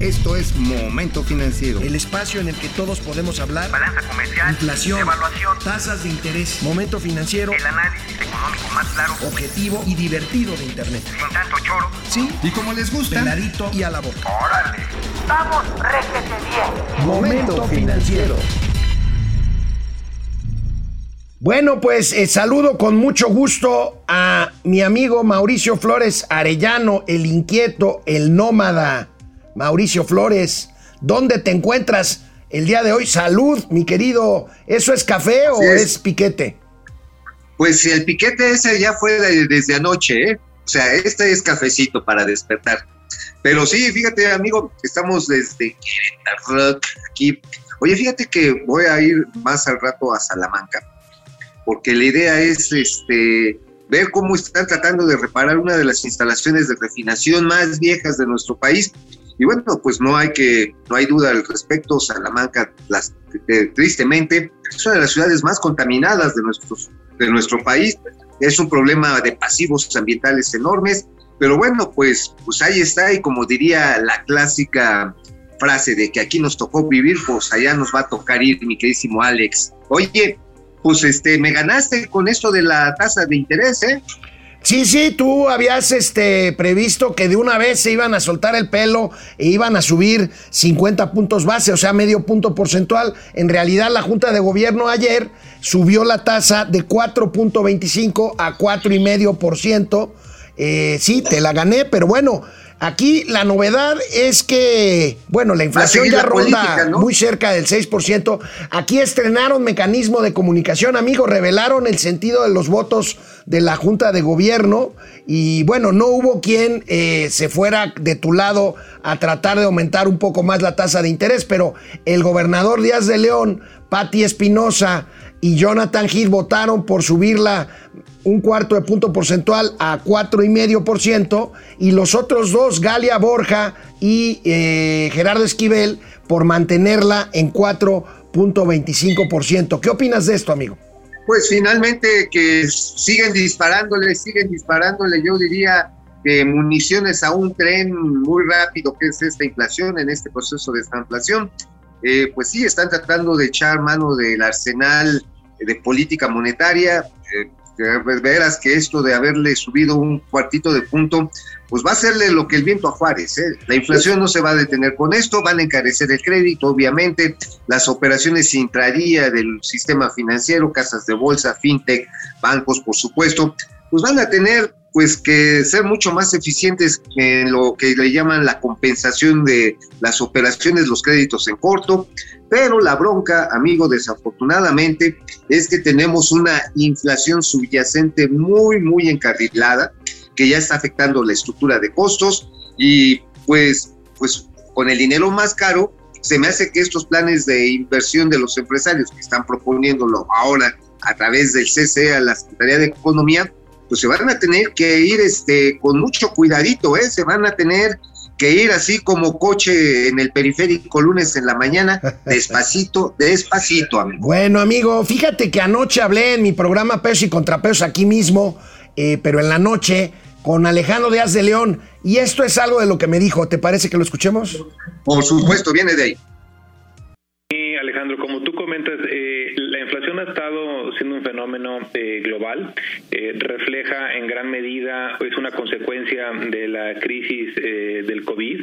Esto es Momento Financiero. El espacio en el que todos podemos hablar. Balanza comercial. Inflación. Evaluación. Tasas de interés. Momento Financiero. El análisis económico más claro. Objetivo y divertido de Internet. Sin tanto choro. Sí. Y como les gusta. Peladito y a la boca. ¡Órale! ¡Vamos, réjete bien! Momento Financiero. Bueno, pues eh, saludo con mucho gusto a mi amigo Mauricio Flores Arellano, el inquieto, el nómada. Mauricio Flores, ¿dónde te encuentras el día de hoy? Salud, mi querido. ¿Eso es café o es. es. piquete? Pues el piquete ese ya fue de- desde anoche, ¿eh? O sea, este es cafecito para despertar. Pero sí, fíjate, amigo, estamos desde Querétaro, aquí. Oye, fíjate que voy a ir más al rato a Salamanca, porque la idea es este ver cómo están tratando de reparar una de las instalaciones de refinación más viejas de nuestro país. Y bueno, pues no hay que, no hay duda al respecto. Salamanca, las, eh, tristemente, es una de las ciudades más contaminadas de nuestros de nuestro país. Es un problema de pasivos ambientales enormes, pero bueno, pues, pues ahí está y como diría la clásica frase de que aquí nos tocó vivir, pues allá nos va a tocar ir, mi queridísimo Alex. Oye, pues este, me ganaste con esto de la tasa de interés, ¿eh? Sí, sí, tú habías este, previsto que de una vez se iban a soltar el pelo e iban a subir 50 puntos base, o sea, medio punto porcentual. En realidad, la Junta de Gobierno ayer subió la tasa de 4.25 a 4,5%. Eh, sí, te la gané, pero bueno, aquí la novedad es que, bueno, la inflación ya ronda política, ¿no? muy cerca del 6%. Aquí estrenaron mecanismo de comunicación, amigo, revelaron el sentido de los votos de la Junta de Gobierno y bueno, no hubo quien eh, se fuera de tu lado a tratar de aumentar un poco más la tasa de interés, pero el gobernador Díaz de León, Patti Espinosa y Jonathan Hill votaron por subirla un cuarto de punto porcentual a 4,5% y los otros dos, Galia Borja y eh, Gerardo Esquivel, por mantenerla en 4.25%. ¿Qué opinas de esto, amigo? Pues finalmente que siguen disparándole, siguen disparándole, yo diría que municiones a un tren muy rápido que es esta inflación, en este proceso de esta inflación. Eh, pues sí, están tratando de echar mano del arsenal de política monetaria. Eh, de veras que esto de haberle subido un cuartito de punto, pues va a hacerle lo que el viento a Juárez. ¿eh? La inflación no se va a detener con esto, van a encarecer el crédito, obviamente, las operaciones intradía del sistema financiero, casas de bolsa, fintech, bancos, por supuesto, pues van a tener pues que ser mucho más eficientes en lo que le llaman la compensación de las operaciones, los créditos en corto, pero la bronca, amigo, desafortunadamente, es que tenemos una inflación subyacente muy, muy encarrilada, que ya está afectando la estructura de costos y pues, pues con el dinero más caro, se me hace que estos planes de inversión de los empresarios que están proponiéndolo ahora a través del CCE a la Secretaría de Economía, pues se van a tener que ir este, con mucho cuidadito, ¿eh? se van a tener que ir así como coche en el periférico lunes en la mañana, despacito, despacito, amigo. Bueno, amigo, fíjate que anoche hablé en mi programa Pesos y Contrapesos aquí mismo, eh, pero en la noche, con Alejandro Díaz de León. Y esto es algo de lo que me dijo. ¿Te parece que lo escuchemos? Por supuesto, viene de ahí. Sí, Alejandro, como tú comentas, eh, la inflación ha estado siendo un fenómeno eh, global, eh, refleja en gran medida, es una consecuencia de la crisis eh, del COVID.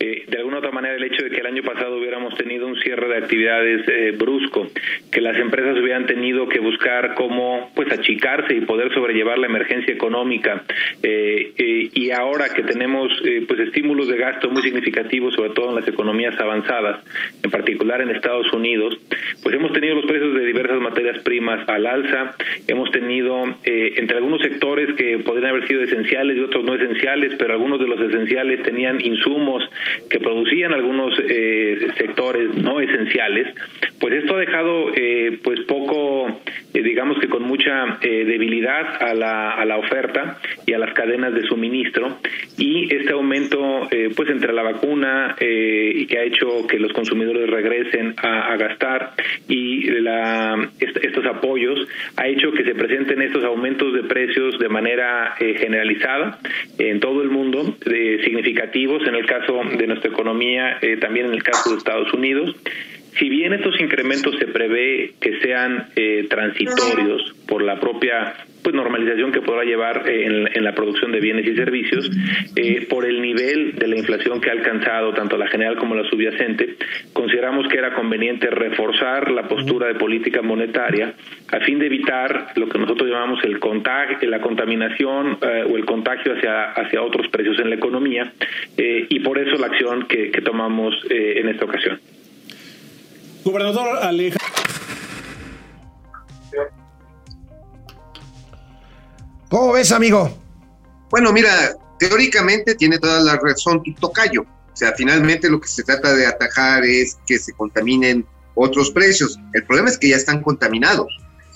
Eh, de alguna otra manera, el hecho de que el año pasado hubiéramos tenido un cierre de actividades eh, brusco, que las empresas hubieran tenido que buscar cómo pues achicarse y poder sobrellevar la emergencia económica, eh, y ahora que tenemos pues estímulos de gasto muy significativos, sobre todo en las economías avanzadas, en particular en Estados Unidos, pues hemos tenido los precios de diversas materias primas al alza, hemos tenido eh, entre algunos sectores que podrían haber sido esenciales y otros no esenciales, pero algunos de los esenciales tenían insumos que producían algunos eh, sectores no esenciales, pues esto ha dejado eh, pues poco, digamos que con mucha eh, debilidad a la, a la oferta y a las cadenas de suministro y este aumento eh, pues entre la vacuna eh, y que ha hecho que los consumidores regresen a, gastar y la, est- estos apoyos ha hecho que se presenten estos aumentos de precios de manera eh, generalizada en todo el mundo, significativos en el caso de nuestra economía, eh, también en el caso de Estados Unidos. Si bien estos incrementos se prevé que sean eh, transitorios por la propia pues normalización que podrá llevar eh, en, la producción de bienes y servicios, eh, por el nivel de la inflación que ha alcanzado tanto la general como la subyacente, consideramos que era conveniente reforzar la postura de política monetaria a fin de evitar lo que nosotros llamamos el contagio, la contaminación eh, o el contagio hacia, hacia otros precios en la economía, eh, y por eso la acción que, tomamos en esta ocasión. Gobernador Alejandro. ¿Cómo ves, amigo? Bueno, mira, teóricamente tiene toda la razón tu tocayo. O sea, finalmente lo que se trata de atajar es que se contaminen otros precios. El problema es que ya están contaminados.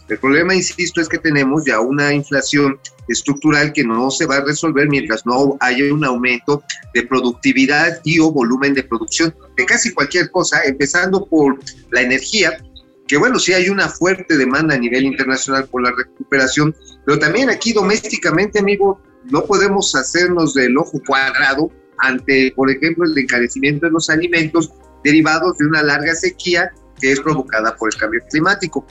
El problema, insisto, es que tenemos ya una inflación estructural que no se va a resolver mientras no haya un aumento de productividad y o volumen de producción de casi cualquier cosa, empezando por la energía, que bueno, sí hay una fuerte demanda a nivel internacional por la recuperación, pero también aquí domésticamente, amigo, no podemos hacernos del ojo cuadrado ante, por ejemplo, el encarecimiento de los alimentos derivados de una larga sequía que es provocada por el cambio climático.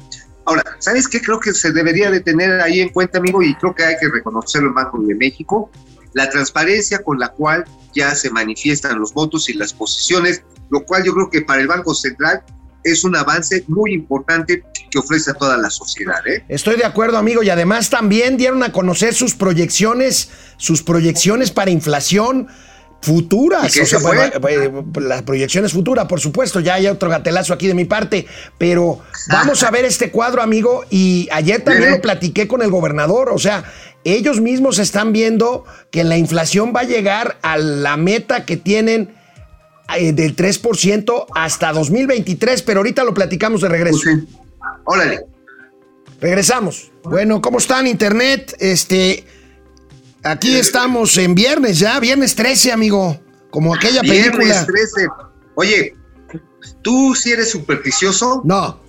Ahora, ¿sabes qué? Creo que se debería de tener ahí en cuenta, amigo, y creo que hay que reconocerlo en Banco de México, la transparencia con la cual ya se manifiestan los votos y las posiciones, lo cual yo creo que para el Banco Central es un avance muy importante que ofrece a toda la sociedad. ¿eh? Estoy de acuerdo, amigo, y además también dieron a conocer sus proyecciones, sus proyecciones para inflación futuras. ¿Y qué se bueno, eh, las proyecciones futuras, por supuesto, ya hay otro gatelazo aquí de mi parte, pero vamos a ver este cuadro, amigo, y ayer también lo platiqué con el gobernador, o sea, ellos mismos están viendo que la inflación va a llegar a la meta que tienen eh, del 3% hasta 2023, pero ahorita lo platicamos de regreso. Pues sí. Órale. Regresamos. Bueno, ¿cómo están internet? Este, aquí estamos en viernes ya, viernes 13, amigo, como aquella Viernes película. 13. Oye, ¿tú sí eres supersticioso? No,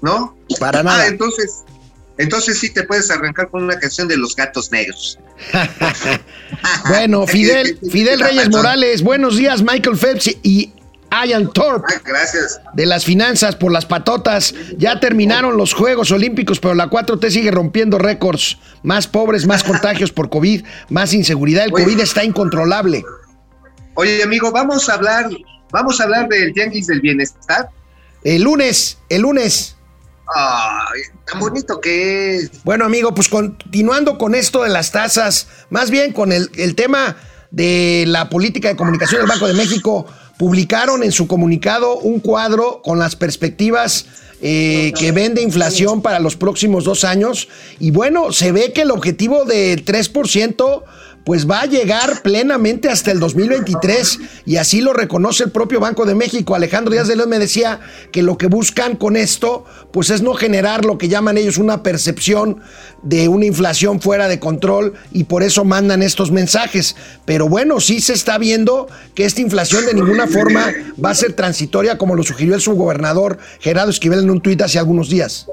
¿No? para nada. Ah, entonces, entonces sí te puedes arrancar con una canción de los gatos negros. Bueno, Fidel, Fidel Reyes Morales, buenos días, Michael Phelps y Ian Thorpe Ah, gracias. de las finanzas por las patotas. Ya terminaron los Juegos Olímpicos, pero la 4T sigue rompiendo récords. Más pobres, más contagios por COVID, más inseguridad. El Oye. COVID está incontrolable. Oye, amigo, vamos a hablar, vamos a hablar del tianguis del bienestar. El lunes, el lunes. Ay, tan bonito que es. Bueno, amigo, pues continuando con esto de las tasas, más bien con el, el tema de la política de comunicación del Banco de México, publicaron en su comunicado un cuadro con las perspectivas eh, que ven de inflación para los próximos dos años. Y bueno, se ve que el objetivo del 3% pues va a llegar plenamente hasta el 2023 y así lo reconoce el propio Banco de México. Alejandro Díaz de León me decía que lo que buscan con esto pues es no generar lo que llaman ellos una percepción de una inflación fuera de control y por eso mandan estos mensajes. Pero bueno, sí se está viendo que esta inflación de ninguna forma va a ser transitoria como lo sugirió el subgobernador Gerardo Esquivel en un tuit hace algunos días.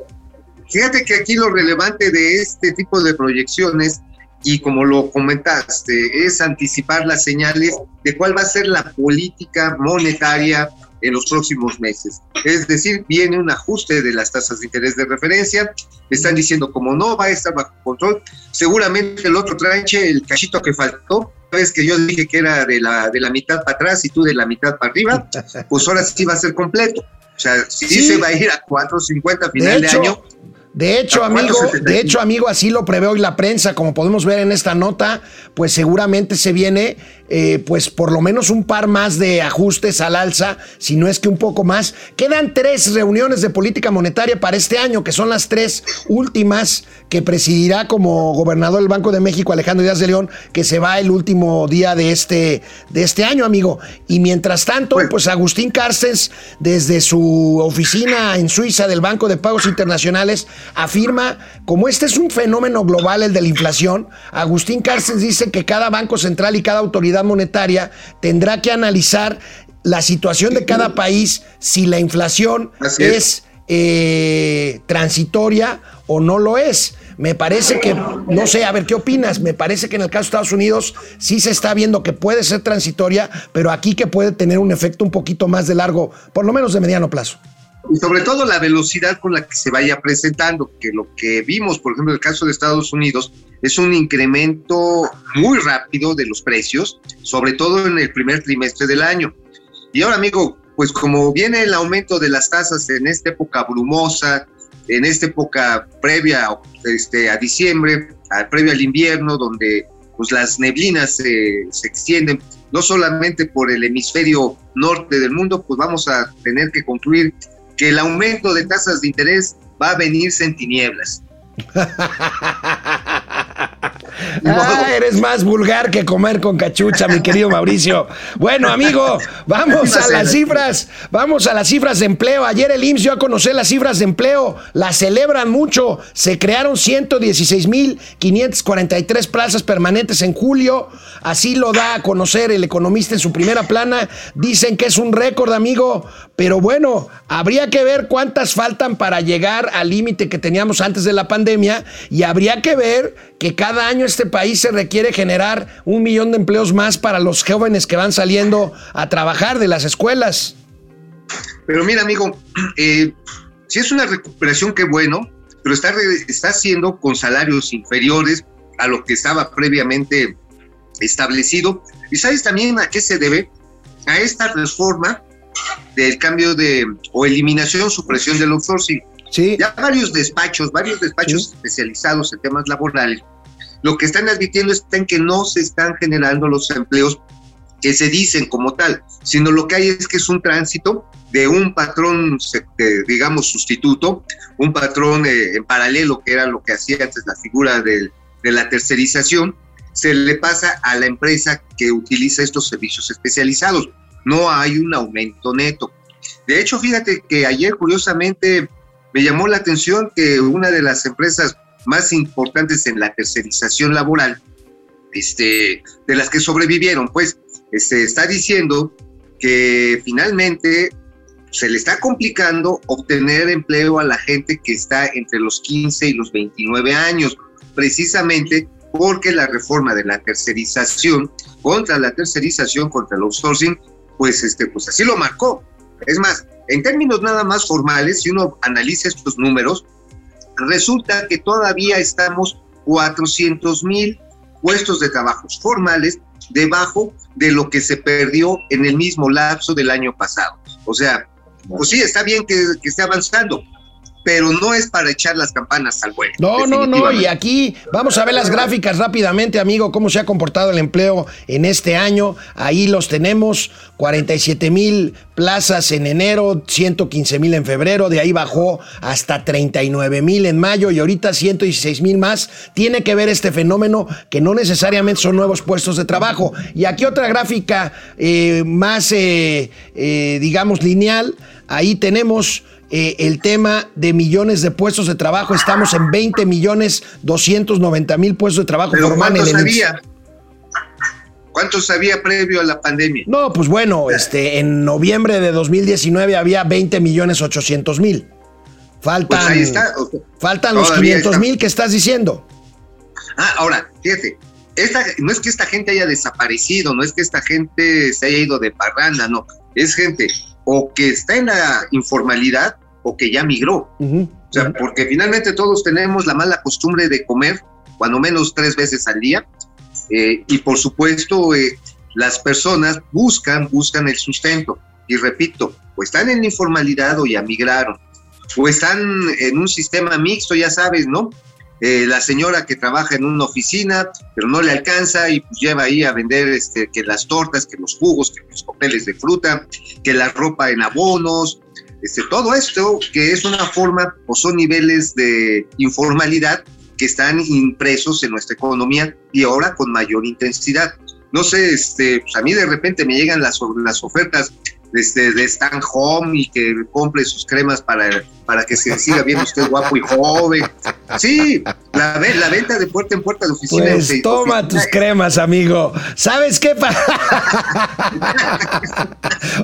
Fíjate que aquí lo relevante de este tipo de proyecciones, y como lo comentaste, es anticipar las señales de cuál va a ser la política monetaria en los próximos meses. Es decir, viene un ajuste de las tasas de interés de referencia, están diciendo como no va a estar bajo control, seguramente el otro tranche, el cachito que faltó, es que yo dije que era de la, de la mitad para atrás y tú de la mitad para arriba, pues ahora sí va a ser completo. O sea, sí, Sí. se va a ir a 4.50 a final de, hecho, año. De hecho, ¿A amigo, de hecho, amigo, así lo prevé hoy la prensa, como podemos ver en esta nota, pues seguramente se viene eh, pues por lo menos un par más de ajustes al alza, si no es que un poco más. Quedan tres reuniones de política monetaria para este año, que son las tres últimas que presidirá como gobernador del Banco de México Alejandro Díaz de León, que se va el último día de este, de este año, amigo. Y mientras tanto, pues Agustín Carstens, desde su oficina en Suiza del Banco de Pagos Internacionales, afirma, como este es un fenómeno global, el de la inflación, Agustín Carstens dice que cada banco central y cada autoridad monetaria tendrá que analizar la situación de cada país, si la inflación Así es. es eh, transitoria o no lo es. Me parece que, no sé, a ver, ¿qué opinas? Me parece que en el caso de Estados Unidos sí se está viendo que puede ser transitoria, pero aquí que puede tener un efecto un poquito más de largo, por lo menos de mediano plazo. Y sobre todo la velocidad con la que se vaya presentando, que lo que vimos, por ejemplo, en el caso de Estados Unidos, es un incremento muy rápido de los precios, sobre todo en el primer trimestre del año. Y ahora, amigo, pues como viene el aumento de las tasas en esta época brumosa, en esta época previa este, a diciembre, a- previa al invierno, donde pues las neblinas se, se extienden no solamente por el hemisferio norte del mundo, pues vamos a tener que concluir que el aumento de tasas de interés va a venirse en tinieblas. Ah, eres más vulgar que comer con cachucha, mi querido Mauricio. Bueno, amigo, vamos a las cifras. Vamos a las cifras de empleo. Ayer el IMSS dio a conocer las cifras de empleo. Las celebran mucho. Se crearon 116.543 plazas permanentes en julio. Así lo da a conocer el economista en su primera plana. Dicen que es un récord, amigo. Pero bueno, habría que ver cuántas faltan para llegar al límite que teníamos antes de la pandemia. Y habría que ver que cada año este país se requiere generar un millón de empleos más para los jóvenes que van saliendo a trabajar de las escuelas. Pero mira, amigo, eh, si es una recuperación, qué bueno, pero está, haciendo con salarios inferiores a lo que estaba previamente establecido. ¿Y sabes también a qué se debe? A esta reforma del cambio de, o eliminación, supresión del outsourcing. Sí, Ya varios despachos, varios despachos Sí. especializados en temas laborales, lo que están advirtiendo está en que no se están generando los empleos que se dicen como tal, sino lo que hay es que es un tránsito de un patrón, digamos, sustituto, un patrón eh, en paralelo, que era lo que hacía antes la figura del- de la tercerización, se le pasa a la empresa que utiliza estos servicios especializados. No hay un aumento neto. De hecho, fíjate que ayer, curiosamente, me llamó la atención que una de las empresas más importantes en la tercerización laboral, este, de las que sobrevivieron, pues, este, está diciendo que finalmente se le está complicando obtener empleo a la gente que está entre los 15 y los 29 años, precisamente porque la reforma de la tercerización, contra la tercerización, contra el outsourcing, pues, este, pues así lo marcó. Es más, en términos nada más formales, si uno analiza estos números, resulta que todavía estamos 400 mil puestos de trabajos formales debajo de lo que se perdió en el mismo lapso del año pasado. O sea, pues sí, está bien que, que esté avanzando, pero no es para echar las campanas al vuelo. No, no, no, y aquí vamos a ver las gráficas rápidamente, amigo, cómo se ha comportado el empleo en este año. Ahí los tenemos, 47 mil plazas en enero, 115 mil en febrero, de ahí bajó hasta 39 mil en mayo y ahorita 116 mil más. Tiene que ver este fenómeno que no necesariamente son nuevos puestos de trabajo. Y aquí otra gráfica eh, más, eh, eh, digamos, lineal. Ahí tenemos eh, el tema de millones de puestos de trabajo. Estamos en 20 millones 290 mil puestos de trabajo Pero ¿cuántos había? ¿Cuántos había previo a la pandemia? No, pues bueno, este, en noviembre de 2019 había 20 millones 800 mil. Faltan, Pues ahí está. faltan los todavía 500 está. mil que estás diciendo. Ah, ahora, fíjate, esta, no es que esta gente haya desaparecido, no es que esta gente se haya ido de parranda, no. Es gente o que está en la informalidad o que ya migró. O sea, porque finalmente todos tenemos la mala costumbre de comer cuando menos tres veces al día. eh, y por supuesto, eh, las personas buscan, buscan el sustento. Y repito, o están en la informalidad o ya migraron. O están en un sistema mixto, ya sabes, ¿no? Eh, la señora que trabaja en una oficina, pero no le alcanza y pues lleva ahí a vender este, que las tortas, que los jugos, que los papeles de fruta, que la ropa en abonos, este, todo esto que es una forma o son niveles de informalidad que están impresos en nuestra economía y ahora con mayor intensidad. No sé, este, pues a mí de repente me llegan las, las ofertas este, de Stan Home y que compre sus cremas para, para que se siga viendo usted guapo y joven. Sí, la, la venta de puerta en puerta de oficina. Pues de- toma tus cremas, amigo. ¿Sabes qué?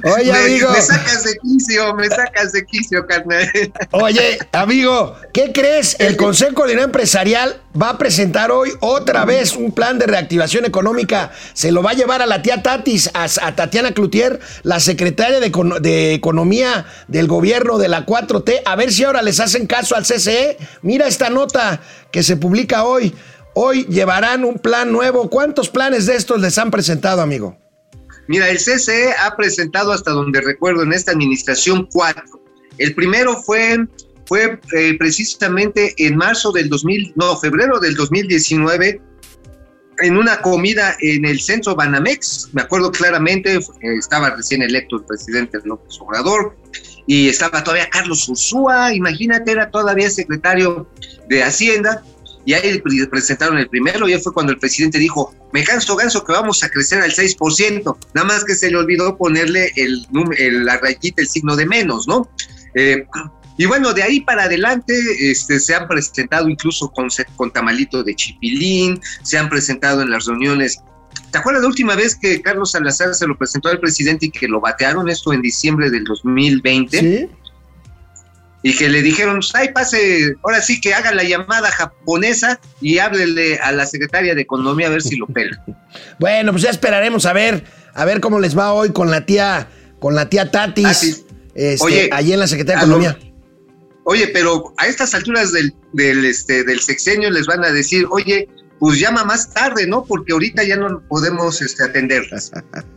Oye, me, amigo. me sacas de quicio, me sacas de quicio, carnal. Oye, amigo, ¿qué crees? El Consejo Coordinador Empresarial va a presentar hoy otra vez un plan de reactivación económica. Se lo va a llevar a la tía Tatis, a, a Tatiana Cloutier, la secretaria de, Econo- de Economía del gobierno de la 4T, a ver si ahora les hacen caso al CCE. Mira esta nota que se publica hoy. Hoy llevarán un plan nuevo. ¿Cuántos planes de estos les han presentado, amigo? Mira, el CCE ha presentado hasta donde recuerdo en esta administración cuatro. El primero fue, fue eh, precisamente en marzo del 2000, no, febrero del 2019, en una comida en el centro Banamex. Me acuerdo claramente, eh, estaba recién electo el presidente López Obrador y estaba todavía Carlos Ursúa, imagínate, era todavía secretario de Hacienda. Y ahí pre- presentaron el primero, y fue cuando el presidente dijo, me canso ganso que vamos a crecer al 6%, nada más que se le olvidó ponerle el, el- la rayita, el signo de menos, ¿no? Eh, y bueno, de ahí para adelante este, se han presentado incluso con, con tamalito de chipilín, se han presentado en las reuniones. ¿Te acuerdas la última vez que Carlos Salazar se lo presentó al presidente y que lo batearon esto en diciembre del 2020? Sí. y que le dijeron, ay, pase, ahora sí que haga la llamada japonesa y háblele a la secretaria de Economía a ver si lo pela. Bueno, pues ya esperaremos a ver, a ver cómo les va hoy con la tía, con la tía Tatis, Tatis. este, Oye, allí en la Secretaría de lo- Economía. Oye, pero a estas alturas del, del, este, del sexenio les van a decir, oye, pues llama más tarde, ¿no? Porque ahorita ya no podemos este, atenderlas.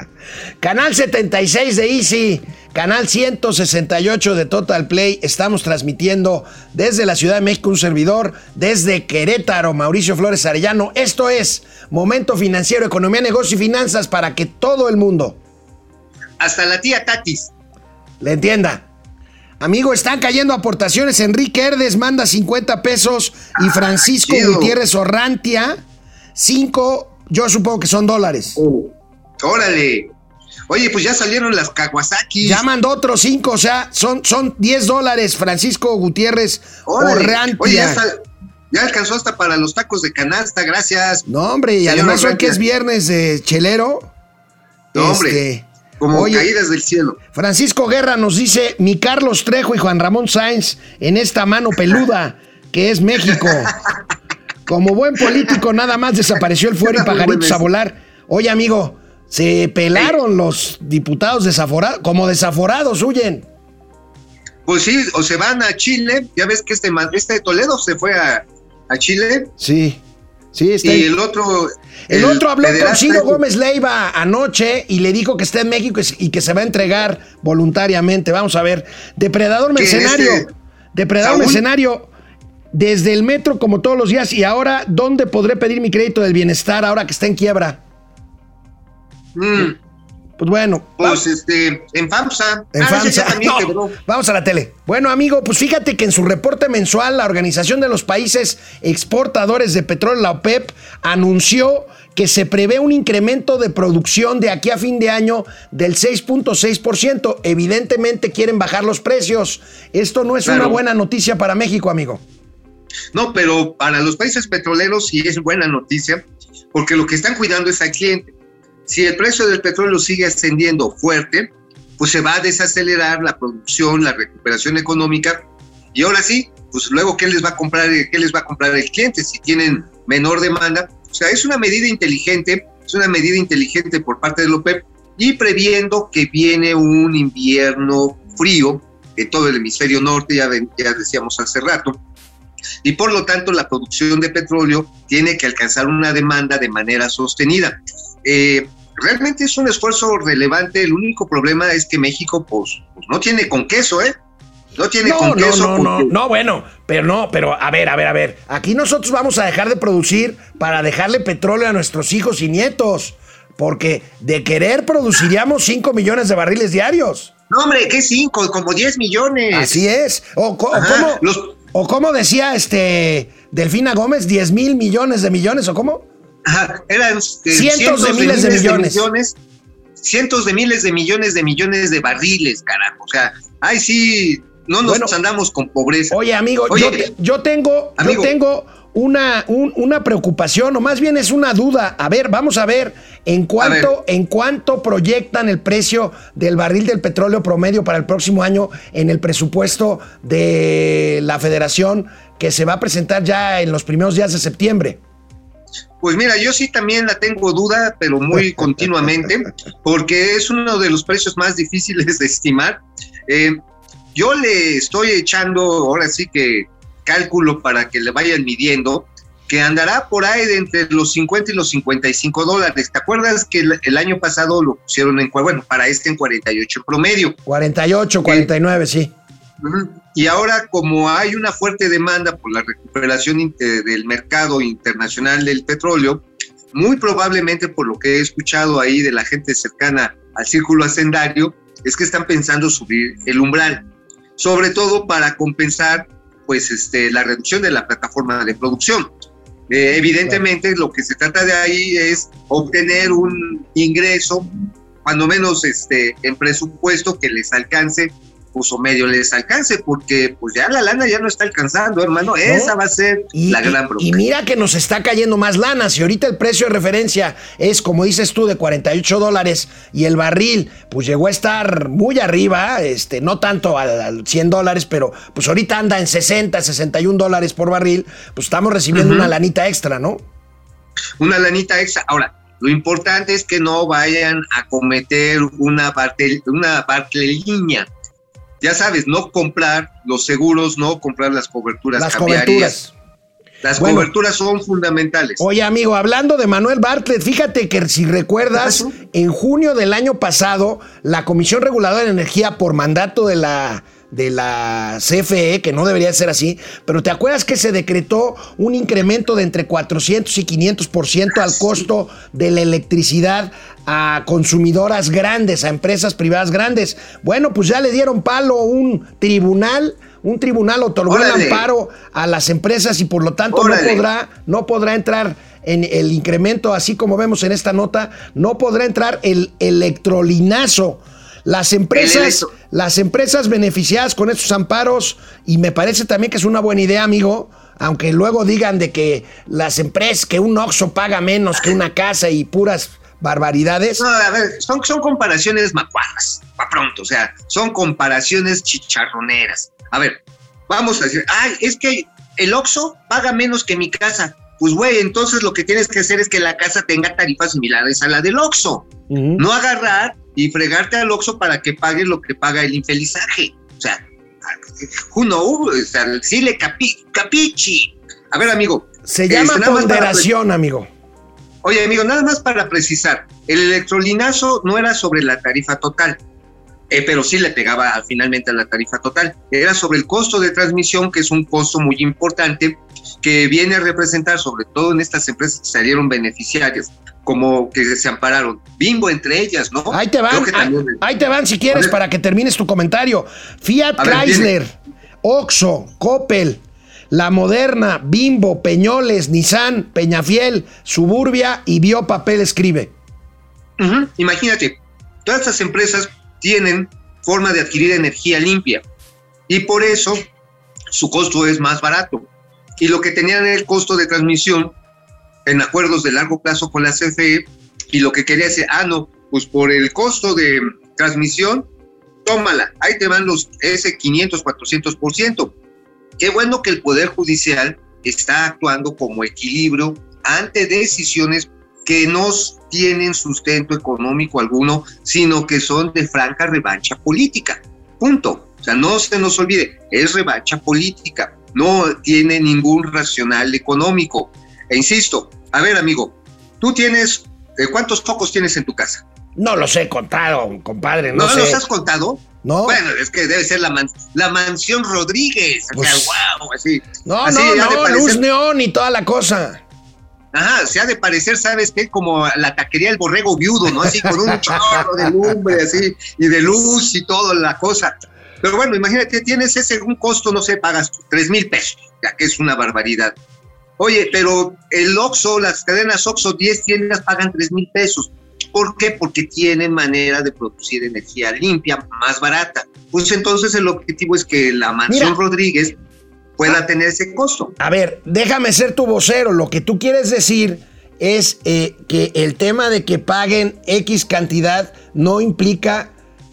Canal 76 de Easy, canal 168 de Total Play. Estamos transmitiendo desde la Ciudad de México un servidor, desde Querétaro, Mauricio Flores Arellano. Esto es Momento Financiero, Economía, Negocio y Finanzas para que todo el mundo Hasta la tía Tatis. le entienda. Amigo, están cayendo aportaciones. Enrique Herdes manda 50 pesos y Francisco chido. Gutiérrez Orrantia 5, yo supongo que son dólares. Órale. Oye, pues ya salieron las Kawasaki. Ya mandó otros 5, o sea, son, son 10 dólares. Francisco Gutiérrez Órale. Orrantia. Oye, ya, alcanzó hasta para los tacos de canasta, gracias. No, hombre, y además hoy que es viernes de chelero. No, hombre. Como oye, caídas del cielo. Francisco Guerra nos dice, mi Carlos Trejo y Juan Ramón Sáenz en esta mano peluda que es México. Como buen político nada más desapareció el fuero y pajaritos a volar. Oye amigo, se pelaron los diputados desaforados, como desaforados huyen. Pues sí, o se van a Chile, ya ves que este, este de Toledo se fue a, a Chile Sí, sí, está y el otro... El, otro habló con Ciro Gómez Leiva anoche y le dijo que está en México y que se va a entregar voluntariamente. Vamos a ver. Depredador ¿Qué, mercenario. este, Depredador Saúl? mercenario. Desde el metro como todos los días. Y ahora, ¿dónde podré pedir mi crédito del bienestar ahora que está en quiebra? Mm, Pues bueno. pues este, en FAMSA. En Ah, FAMSA. No, vamos a la tele. Bueno, amigo, pues fíjate que en su reporte mensual, la Organización de los Países Exportadores de Petróleo, la OPEP, anunció que se prevé un incremento de producción de aquí a fin de año del 6.6%. Evidentemente quieren bajar los precios. Esto no es Claro. una buena noticia para México, amigo. No, pero para los países petroleros sí es buena noticia, porque lo que están cuidando es al cliente. Si el precio del petróleo sigue ascendiendo fuerte, pues se va a desacelerar la producción, la recuperación económica, y ahora sí, pues luego qué les va a comprar, qué les va a comprar el cliente si tienen menor demanda. O sea, es una medida inteligente, es una medida inteligente por parte del OPEP y previendo que viene un invierno frío en todo el hemisferio norte, ya, ya decíamos hace rato, y por lo tanto la producción de petróleo tiene que alcanzar una demanda de manera sostenida. Eh, realmente es un esfuerzo relevante, el único problema es que México pues, pues no tiene con queso, ¿eh? No tiene No, con no, queso. no, no, no, bueno, pero no, pero a ver, a ver, a ver. Aquí nosotros vamos a dejar de producir para dejarle petróleo a nuestros hijos y nietos. Porque de querer produciríamos 5 millones de barriles diarios. No, hombre, ¿qué cinco? Como 10 millones. Así es. O, co- o Ajá, cómo, los- o cómo decía este Delfina Gómez, 10 mil millones de millones, ¿o cómo? Ajá, eran eh, Cientos de miles de millones. cientos de miles de millones de millones de barriles, carajo. O sea, ay, sí, no nos Bueno. andamos con pobreza. Oye, amigo, Oye, yo, te- yo tengo, amigo. yo tengo una, un- una preocupación, o más bien es una duda. A ver, vamos a ver en cuánto, en cuánto proyectan el precio del barril del petróleo promedio para el próximo año en el presupuesto de la federación que se va a presentar ya en los primeros días de septiembre. Pues mira, yo sí también la tengo duda, pero muy continuamente, porque es uno de los precios más difíciles de estimar. Eh, yo le estoy echando, ahora sí que cálculo para que le vayan midiendo, que andará por ahí de entre los 50 y los 55 dólares. ¿Te acuerdas que el, el año pasado lo pusieron en, bueno, para este en 48 promedio? 48, 49, sí. Y ahora, como hay una fuerte demanda por la recuperación del mercado internacional del petróleo, muy probablemente por lo que he escuchado ahí de la gente cercana al círculo hacendario, es que están pensando subir el umbral, sobre todo para compensar pues este, la reducción de la plataforma de producción. Eh, evidentemente, lo que se trata de ahí es obtener un ingreso, cuando menos este, en presupuesto que les alcance pues o medio les alcance, porque pues ya la lana ya no está alcanzando, hermano. Esa va a ser Y, la y- gran y bronca. mira que nos está cayendo más lana. Si ahorita el precio de referencia es, como dices tú, de 48 dólares y el barril, pues llegó a estar muy arriba, este, no tanto al, al 100 dólares, pero pues ahorita anda en 60, 61 dólares por barril, pues estamos recibiendo una lanita extra, ¿no? Una lanita extra. Ahora, lo importante es que no vayan a cometer una parte, una barteliña. Ya sabes, no comprar los seguros, no comprar las coberturas Las cambiarias. coberturas. Las Bueno. coberturas son fundamentales. Oye, amigo, hablando de Manuel Bartlett, fíjate que si recuerdas, en junio del año pasado, la Comisión Reguladora de Energía, por mandato de la, de la CFE, que no debería ser así, pero ¿te acuerdas que se decretó un incremento de entre 400 y 500% al costo de la electricidad a consumidoras grandes, a empresas privadas grandes? Bueno, pues ya le dieron palo un tribunal. Un tribunal otorgó el amparo a las empresas y por lo tanto no podrá, no podrá entrar en el incremento, así como vemos en esta nota, no podrá entrar el electrolinazo. Las empresas, las empresas beneficiadas con estos amparos, y me parece también que es una buena idea, amigo, aunque luego digan de que las empresas, que un Oxxo paga menos que una casa y puras barbaridades. No, a ver, son, son comparaciones macuarras, pa' pronto, o sea, son comparaciones chicharroneras. A ver, vamos a decir, ay, es que el Oxxo paga menos que mi casa. Pues, güey, entonces lo que tienes que hacer es que la casa tenga tarifas similares a la del Oxxo. No agarrar y fregarte al Oxxo para que pague lo que paga el infelizaje. O sea, uno, o sea, sí le capi, capichi. A ver, amigo. Se llama este, ponderación, amigo. Oye, amigo, nada más para precisar, el electrolinazo no era sobre la tarifa total, eh, pero sí le pegaba finalmente a la tarifa total. Era sobre el costo de transmisión, que es un costo muy importante, que viene a representar, sobre todo en estas empresas que salieron beneficiarias, como que se ampararon. Bimbo entre ellas, ¿no? Ahí te van, ahí, también- ahí te van si quieres para que termines tu comentario. Fiat ver, Chrysler, Oxo, Coppel, La Moderna, Bimbo, Peñoles, Nissan, Peñafiel, Suburbia y Biopapel escribe. Imagínate, todas estas empresas tienen forma de adquirir energía limpia y por eso su costo es más barato. Y lo que tenían era el costo de transmisión en acuerdos de largo plazo con la CFE y lo que quería decir, ah, no, pues por el costo de transmisión, tómala, ahí te van los ese 500, 400%. Qué bueno que el Poder Judicial está actuando como equilibrio ante decisiones que no tienen sustento económico alguno, sino que son de franca revancha política. Punto. O sea, no se nos olvide, es revancha política, no tiene ningún racional económico. E insisto, a ver, amigo, tú tienes, eh, ¿cuántos focos tienes en tu casa? No los he contado, compadre, no, ¿No, sé. los has contado? ¿no? Bueno, es que debe ser la, man- la mansión Rodríguez. O sea, Pues- wow, así. no, así no, no, parecer- luz neón y toda la cosa. Ajá, se ha de parecer, ¿sabes qué? Como la taquería del borrego viudo, ¿no? Así con un chorro de lumbre, así, y de luz y todo, la cosa. Pero bueno, imagínate, tienes ese un costo, no sé, pagas tres mil pesos, ya que es una barbaridad. Oye, pero el Oxxo, las cadenas Oxxo, 10 tiendas pagan tres mil pesos. ¿Por qué? Porque tienen manera de producir energía limpia, más barata. Pues entonces el objetivo es que la mansión Mira. Rodríguez pueda tener ese costo. A ver, déjame ser tu vocero. Lo que tú quieres decir es eh, que el tema de que paguen X cantidad no implica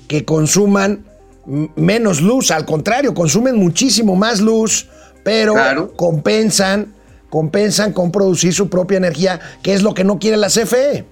que consuman menos luz. Al contrario, consumen muchísimo más luz, pero Claro. compensan, compensan con producir su propia energía, que es lo que no quiere la. CFE.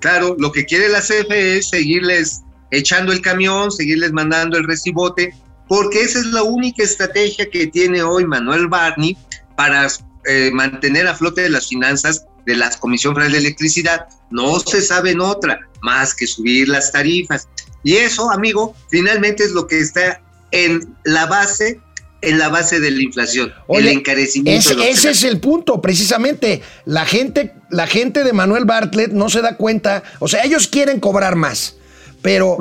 Claro, lo que quiere la CFE es seguirles echando el camión, seguirles mandando el recibote, porque esa es la única estrategia que tiene hoy Manuel Barney para eh, mantener a flote las finanzas de la Comisión Federal de Electricidad. No se sabe en otra más que subir las tarifas. Y eso, amigo, finalmente es lo que está en la base, en la base de la inflación, Oye, el encarecimiento. Ese, de los ese es el punto, precisamente. La gente, la gente de Manuel Bartlett no se da cuenta. O sea, ellos quieren cobrar más, pero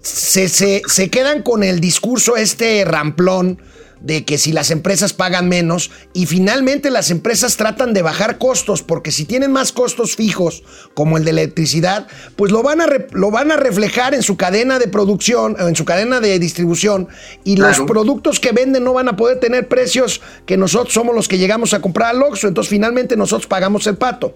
se, se- se quedan con el discurso este ramplón de que si las empresas pagan menos y finalmente las empresas tratan de bajar costos porque si tienen más costos fijos como el de electricidad, pues lo van a, lo van a reflejar en su cadena de producción, en su cadena de distribución y los productos que venden no van a poder tener precios que nosotros somos los que llegamos a comprar al Oxxo, entonces finalmente nosotros pagamos el pato.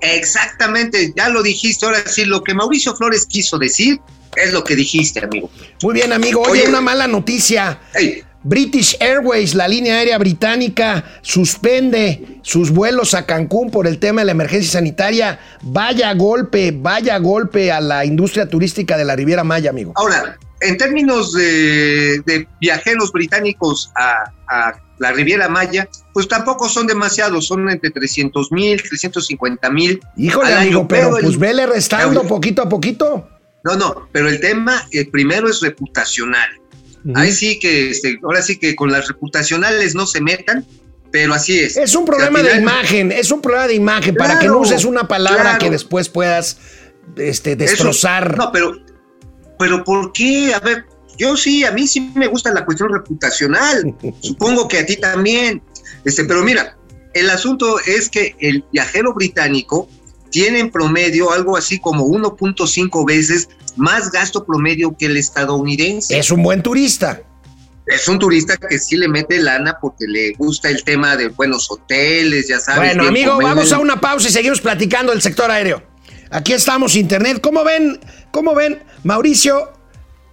Exactamente, ya lo dijiste. Ahora sí, lo que Mauricio Flores quiso decir es lo que dijiste, amigo. Muy bien, amigo. Oye, Oye. una mala noticia. Ey, British Airways, la línea aérea británica, suspende sus vuelos a Cancún por el tema de la emergencia sanitaria. Vaya golpe, vaya golpe a la industria turística de la Riviera Maya, amigo. ahora, en términos de, de viajeros británicos a, a la Riviera Maya, pues tampoco son demasiados, son entre 300 mil, 350 mil. Híjole, amigo, pero el- pues vele restando pero- poquito a poquito. No, no, pero el tema, el primero es reputacional. Ahí sí que, este, ahora sí que con las reputacionales no se metan, pero así es. Es un problema de imagen, es un problema de imagen para que no uses una palabra claro. que después puedas este, Eso- destrozar. no, pero, pero ¿por qué? A ver, yo sí, a mí sí me gusta la cuestión reputacional. Supongo que a ti también. Este, pero mira, el asunto es que el viajero británico tiene en promedio algo así como 1.5 veces más gasto promedio que el estadounidense. Es un buen turista. Es un turista que sí le mete lana porque le gusta el tema de buenos hoteles, ya sabes. Bueno, amigo, comer. vamos a una pausa y seguimos platicando del sector aéreo. Aquí estamos, Internet. ¿Cómo ven? ¿Cómo ven? Mauricio,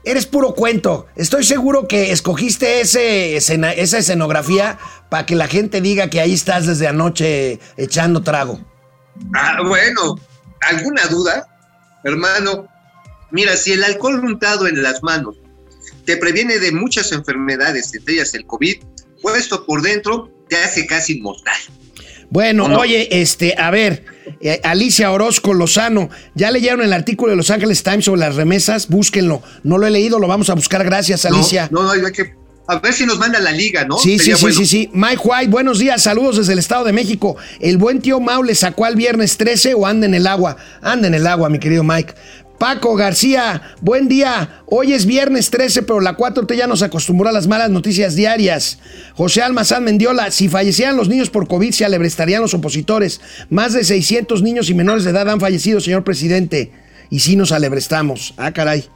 eres puro cuento. Estoy seguro que escogiste ese escena- esa escenografía para que la gente diga que ahí estás desde anoche echando trago. Ah, bueno, ¿alguna duda? Hermano, mira, si el alcohol untado en las manos te previene de muchas enfermedades, entre ellas el COVID, puesto por dentro te hace casi inmortal. Bueno, oye, este, a ver, eh, Alicia Orozco Lozano, ¿ya leyeron el artículo de Los Ángeles Times sobre las remesas? Búsquenlo. No lo he leído, lo vamos a buscar. Gracias, Alicia. No, no, hay que. A ver si nos manda la liga, ¿no? Sí, sí, Sería sí, bueno. sí, sí. Mike White, buenos días, saludos desde el Estado de México. ¿El buen tío Mau le sacó al viernes 13 o anda en el agua? Anda en el agua, mi querido Mike. Paco García, buen día. Hoy es viernes 13, pero la 4T ya nos acostumbró a las malas noticias diarias. José Almazán Mendiola, si fallecieran los niños por COVID, se alebrestarían los opositores. Más de 600 niños y menores de edad han fallecido, señor presidente. Y sí nos alebrestamos. Ah, caray.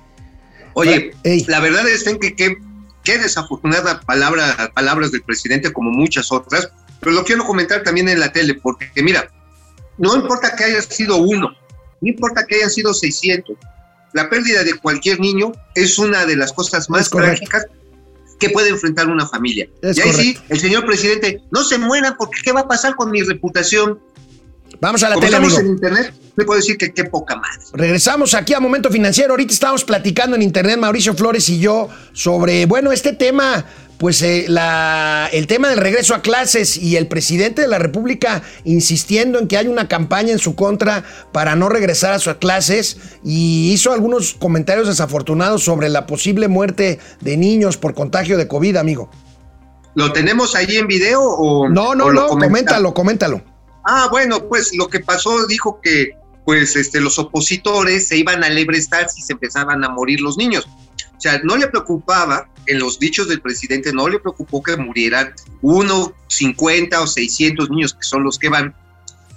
Oye, Ey. la verdad es que qué qué desafortunada palabra, palabras del presidente, como muchas otras, pero lo quiero comentar también en la tele, porque mira, no importa que haya sido uno, no importa que hayan sido 600, la pérdida de cualquier niño es una de las cosas más trágicas que puede enfrentar una familia. Es y ahí sí, correcto. el señor presidente, no se mueran porque ¿qué va a pasar con mi reputación? Vamos a la Como tele, estamos amigo. en internet, te puedo decir que qué poca madre. Regresamos aquí a Momento Financiero. Ahorita estábamos platicando en internet, Mauricio Flores y yo, sobre, bueno, este tema, pues eh, la, el tema del regreso a clases y el presidente de la República insistiendo en que hay una campaña en su contra para no regresar a sus clases y hizo algunos comentarios desafortunados sobre la posible muerte de niños por contagio de COVID, amigo. ¿Lo tenemos ahí en video o No, no, o no, coméntalo, coméntalo. Ah, bueno, pues lo que pasó dijo que pues este los opositores se iban a alebrestar si se empezaban a morir los niños. O sea, no le preocupaba, en los dichos del presidente, no le preocupó que murieran uno, 50 o 600 niños, que son los que van.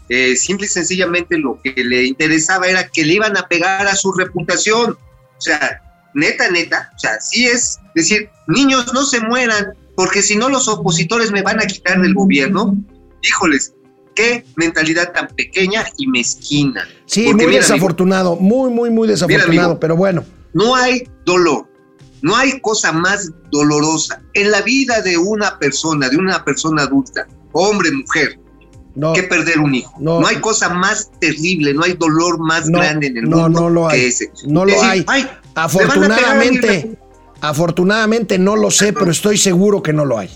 Eh, simple y sencillamente lo que le interesaba era que le iban a pegar a su reputación. O sea, neta, neta, o sea, sí es decir, niños no se mueran, porque si no los opositores me van a quitar del gobierno. Híjoles, qué mentalidad tan pequeña y mezquina. Sí, Porque muy mira, amigo, desafortunado, muy, muy, muy desafortunado, amigo. pero bueno. no hay dolor, no hay cosa más dolorosa en la vida de una persona, de una persona adulta, hombre, mujer, No, que perder un hijo. No. No, hay cosa más terrible, no hay dolor más No, grande en el mundo no lo hay. que ese. No lo Decir, hay. "Ay, Afortunadamente, afortunadamente no lo sé, pero estoy seguro que no lo hay.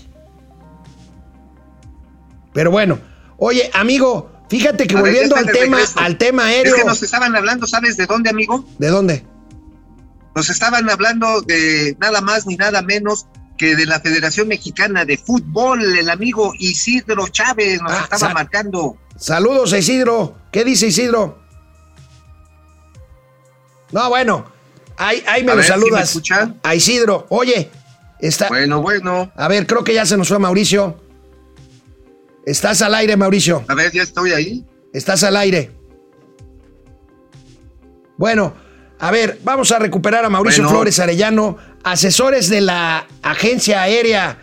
Pero bueno, oye, amigo, fíjate que A volviendo al tema, regreso. al tema Es aéreo, que nos estaban hablando, ¿sabes de dónde, amigo? ¿de dónde? Nos estaban hablando de nada más ni nada menos que de la Federación Mexicana de Fútbol, el amigo Isidro Chávez nos Ah, estaba marcando. Saludos a Isidro. ¿Qué dice Isidro? No, bueno, ahí, ahí me A lo ver si me saludas. escuchan. a Isidro. Oye, está. Bueno, bueno, A ver, creo que ya se nos fue Mauricio. Estás al aire, Mauricio. a ver, ya estoy ahí. Estás al aire. Bueno, a ver, vamos a recuperar a Mauricio Bueno. Flores Arellano, asesores de la agencia aérea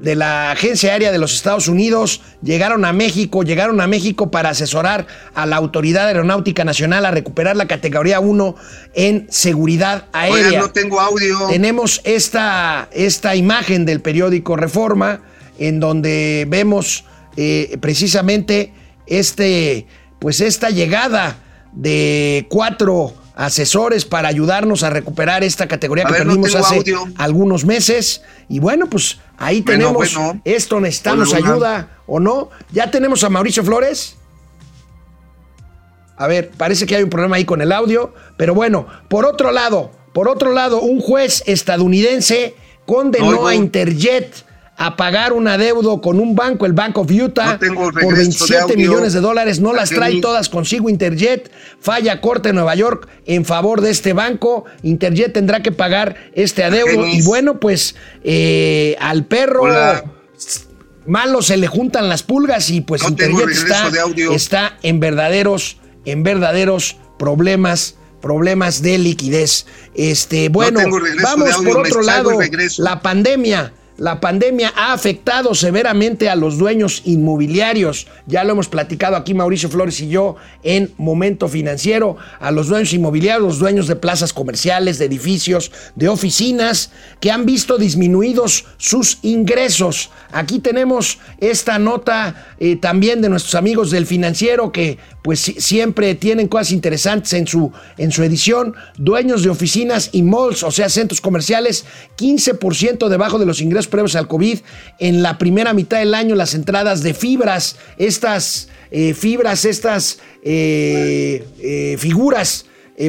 de la agencia aérea de los Estados Unidos llegaron a México, llegaron a México para asesorar a la Autoridad Aeronáutica Nacional a recuperar la categoría 1 en seguridad aérea. Oigan, no tengo audio. Tenemos esta, esta imagen del periódico Reforma, en donde vemos eh, precisamente este, pues esta llegada de cuatro asesores para ayudarnos a recuperar esta categoría A que ver, perdimos hace audio. algunos meses. Y bueno, pues ahí Bueno, tenemos bueno. esto, necesitamos hola. ayuda o no. Ya tenemos a Mauricio Flores. A ver, parece que hay un problema ahí con el audio, pero bueno, por otro lado, por otro lado, un juez estadounidense condenó No, no. a Interjet a pagar un adeudo con un banco, el Bank of Utah, No por regreso de 27 audio. millones de dólares. No las trae todas consigo Interjet. Falla corte en Nueva York en favor de este banco. Interjet tendrá que pagar este adeudo. Y bueno, pues eh, al perro Hola. malo se le juntan las pulgas y pues No regreso está, está en verdaderos, en verdaderos problemas, problemas de liquidez. Este, bueno, vamos por otro lado, la pandemia. La pandemia ha afectado severamente a los dueños inmobiliarios. Ya lo hemos platicado aquí Mauricio Flores y yo en Momento Financiero. A los dueños inmobiliarios, los dueños de plazas comerciales, de edificios, de oficinas, que han visto disminuidos sus ingresos. Aquí tenemos esta nota eh, también de nuestros amigos del financiero que pues si- siempre tienen cosas interesantes en su, en su edición. Dueños de oficinas y malls, o sea, centros comerciales, 15% debajo de los ingresos previos al COVID. En la primera mitad del año, las entradas de fibras, estas eh, fibras, estas eh, eh, figuras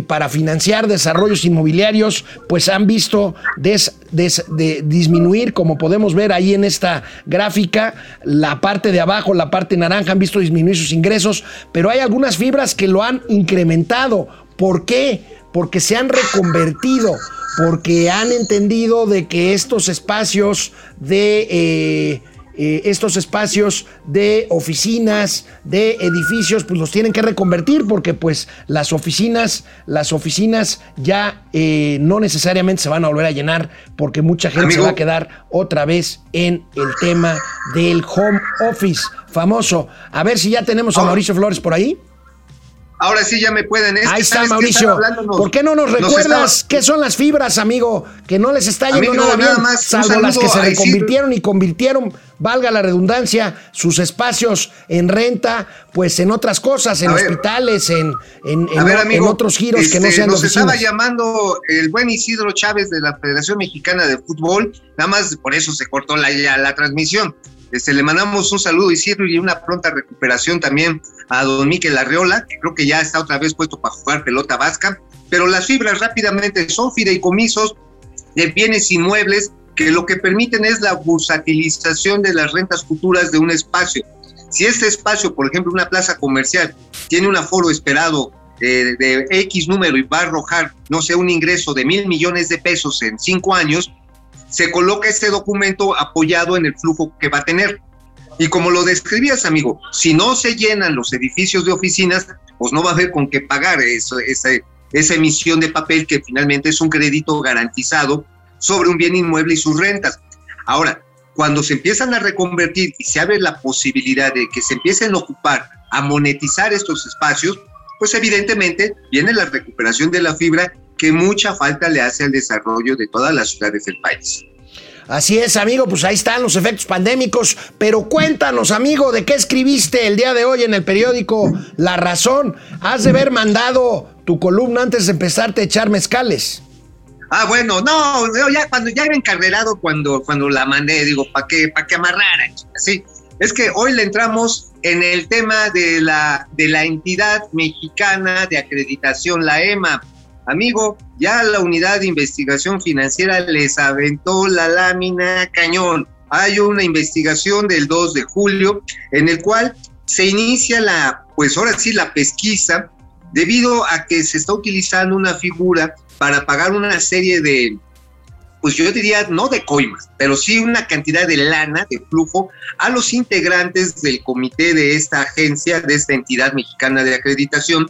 para financiar desarrollos inmobiliarios, pues han visto des- des- de disminuir, como podemos ver ahí en esta gráfica, la parte de abajo, la parte naranja, han visto disminuir sus ingresos, pero hay algunas fibras que lo han incrementado. ¿Por qué? Porque se han reconvertido, porque han entendido de que estos espacios de... eh, eh, estos espacios de oficinas, de edificios, pues los tienen que reconvertir porque pues las oficinas, las oficinas ya eh, no necesariamente se van a volver a llenar porque mucha gente se va a quedar otra vez en el tema del home office famoso. A ver si ya tenemos a Ah. Mauricio Flores por ahí. Ahora sí ya me pueden. Es Ahí está. Mauricio. ¿Por qué no nos recuerdas estaba- qué son las fibras, amigo? Que no les está yendo Amigo, nada nada bien, más, un salvo las que se reconvirtieron y convirtieron, valga la redundancia, sus espacios en renta, pues en otras cosas, en A ver. hospitales, en, en, en A ver, amigo, en otros giros que no este, sean Nos estaba llamando el buen Isidro Chávez de la Federación Mexicana de Fútbol, nada más por eso se cortó la, ya la transmisión. Este, le mandamos un saludo, Isidro, y una pronta recuperación también a don Miquel Arreola, que creo que ya está otra vez puesto para jugar pelota vasca. Pero las fibras rápidamente son fideicomisos de bienes inmuebles que lo que permiten es la bursatilización de las rentas futuras de un espacio. Si este espacio, por ejemplo, una plaza comercial, tiene un aforo esperado eh, de X número y va a arrojar, no sé, un ingreso de mil millones de pesos en cinco años, se coloca este documento apoyado en el flujo que va a tener. Y como lo describías, amigo, si no se llenan los edificios de oficinas, pues no va a haber con qué pagar esa, esa emisión de papel que finalmente es un crédito garantizado sobre un bien inmueble y sus rentas. Ahora, cuando se empiezan a reconvertir y se abre la posibilidad de que se empiecen a ocupar, a monetizar estos espacios, pues evidentemente viene la recuperación de la fibra que mucha falta le hace al desarrollo de todas las ciudades del país. Así es, amigo, pues ahí están los efectos pandémicos. Pero cuéntanos, amigo, de qué escribiste el día de hoy en el periódico La Razón. Has de haber mandado tu columna antes de empezarte a echar mezcales. Ah, bueno, no, ya cuando ya era encarrerado cuando, cuando la mandé, digo, ¿para qué, para amarraran? Sí, es que hoy le entramos en el tema de la, de la entidad mexicana de acreditación, la EMA. Amigo, ya la unidad de investigación financiera les aventó la lámina cañón. Hay una investigación del 2 de julio en el cual se inicia la, pues ahora sí, la pesquisa debido a que se está utilizando una figura para pagar una serie de, pues yo diría, no de coimas, pero sí una cantidad de lana, de flujo, a los integrantes del comité de esta agencia, de esta entidad mexicana de acreditación,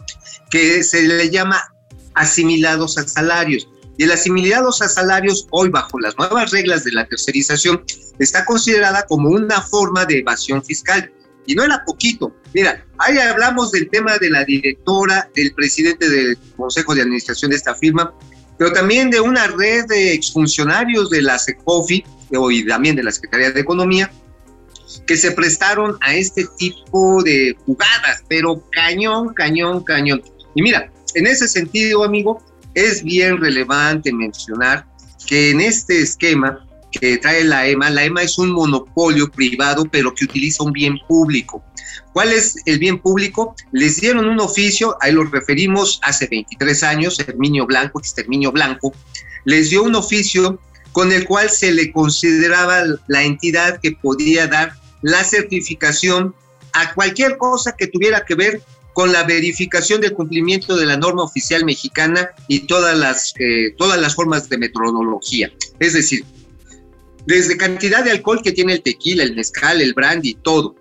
que se le llama asimilados a salarios. Y el asimilados a salarios, hoy bajo las nuevas reglas de la tercerización, está considerada como una forma de evasión fiscal. Y no era poquito. Mira, ahí hablamos del tema de la directora, del presidente del Consejo de Administración de esta firma, pero también de una red de exfuncionarios de la SECOFI y también de la Secretaría de Economía, que se prestaron a este tipo de jugadas, pero cañón, cañón, cañón. Y mira, en ese sentido, amigo, es bien relevante mencionar que en este esquema que trae la EMA, la EMA es un monopolio privado, pero que utiliza un bien público. ¿Cuál es el bien público? Les dieron un oficio, ahí lo referimos hace 23 años, Herminio Blanco, Exterminio Blanco, les dio un oficio con el cual se le consideraba la entidad que podía dar la certificación a cualquier cosa que tuviera que ver con la verificación del cumplimiento de la norma oficial mexicana y todas las, eh, todas las formas de metodología. Es decir, desde cantidad de alcohol que tiene el tequila, el mezcal, el brandy, todo.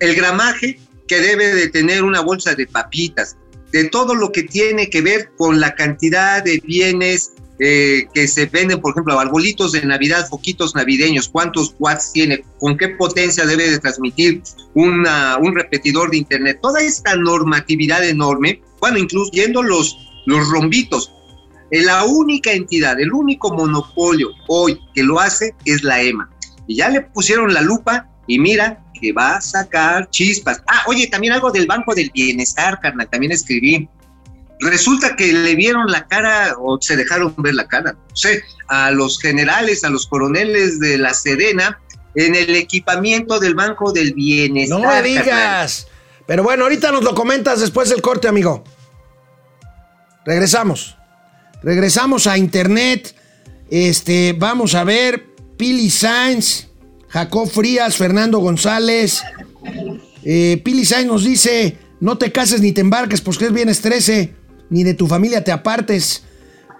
El gramaje que debe de tener una bolsa de papitas, de todo lo que tiene que ver con la cantidad de bienes eh, que se venden, por ejemplo, arbolitos de Navidad, foquitos navideños, cuántos watts tiene, con qué potencia debe de transmitir un repetidor de Internet, toda esta normatividad enorme, bueno, incluyendo los, los rombitos. Eh, La única entidad, el único monopolio hoy que lo hace es la EMA. Y ya le pusieron la lupa y mira que va a sacar chispas. Ah, oye, también algo del Banco del Bienestar, carnal, también escribí. Resulta que le vieron la cara o se dejaron ver la cara, no sé, a los generales, a los coroneles de la Sedena en el equipamiento del Banco del Bienestar. No me carnal. digas. Pero bueno, ahorita nos lo comentas después del corte, amigo. Regresamos. Regresamos a internet. Este, vamos a ver. Pili Sainz, Jacob Frías, Fernando González. Eh, Pili Sainz nos dice: No te cases ni te embarques, porque es bien estrese, ni de tu familia te apartes.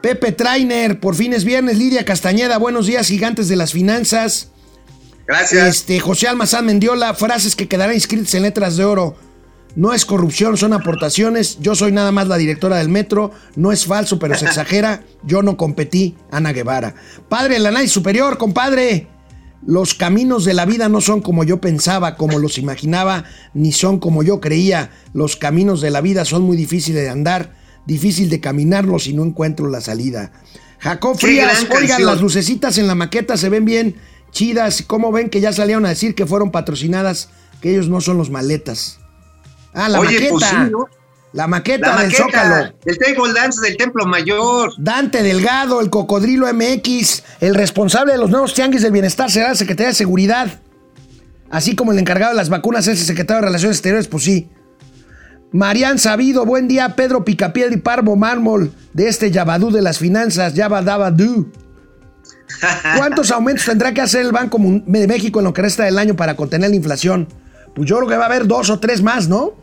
Pepe Trainer, por fin es viernes. Lidia Castañeda, buenos días, gigantes de las finanzas. Gracias. Este, José Almazán Mendiola, frases que quedarán inscritas en letras de oro. No es corrupción, son aportaciones. Yo soy nada más la directora del metro. No es falso, pero se exagera. Yo no competí. Ana Guevara. Padre, el análisis superior, compadre. Los caminos de la vida no son como yo pensaba, como los imaginaba, ni son como yo creía. Los caminos de la vida son muy difíciles de andar, difícil de caminarlos si no encuentro la salida. Jacob Qué Frías, oigan, canción. las lucecitas en la maqueta se ven bien chidas. ¿Cómo ven que ya salieron a decir que fueron patrocinadas, que ellos no son los maletas? Ah, la Oye, maqueta. pues sí, ¿no? La maqueta La del maqueta, Zócalo. el table dance del Templo Mayor. Dante Delgado, el Cocodrilo MX, el responsable de los nuevos tianguis del bienestar será la Secretaría de Seguridad. Así como el encargado de las vacunas es el secretario de Relaciones Exteriores, pues sí. Marian Sabido, buen día. Pedro Picapiedra y Parvo Mármol, de este Yabadú de las finanzas, Yabadabadú. ¿Cuántos aumentos tendrá que hacer el Banco de México en lo que resta del año para contener la inflación? Pues yo creo que va a haber dos o tres más, ¿no?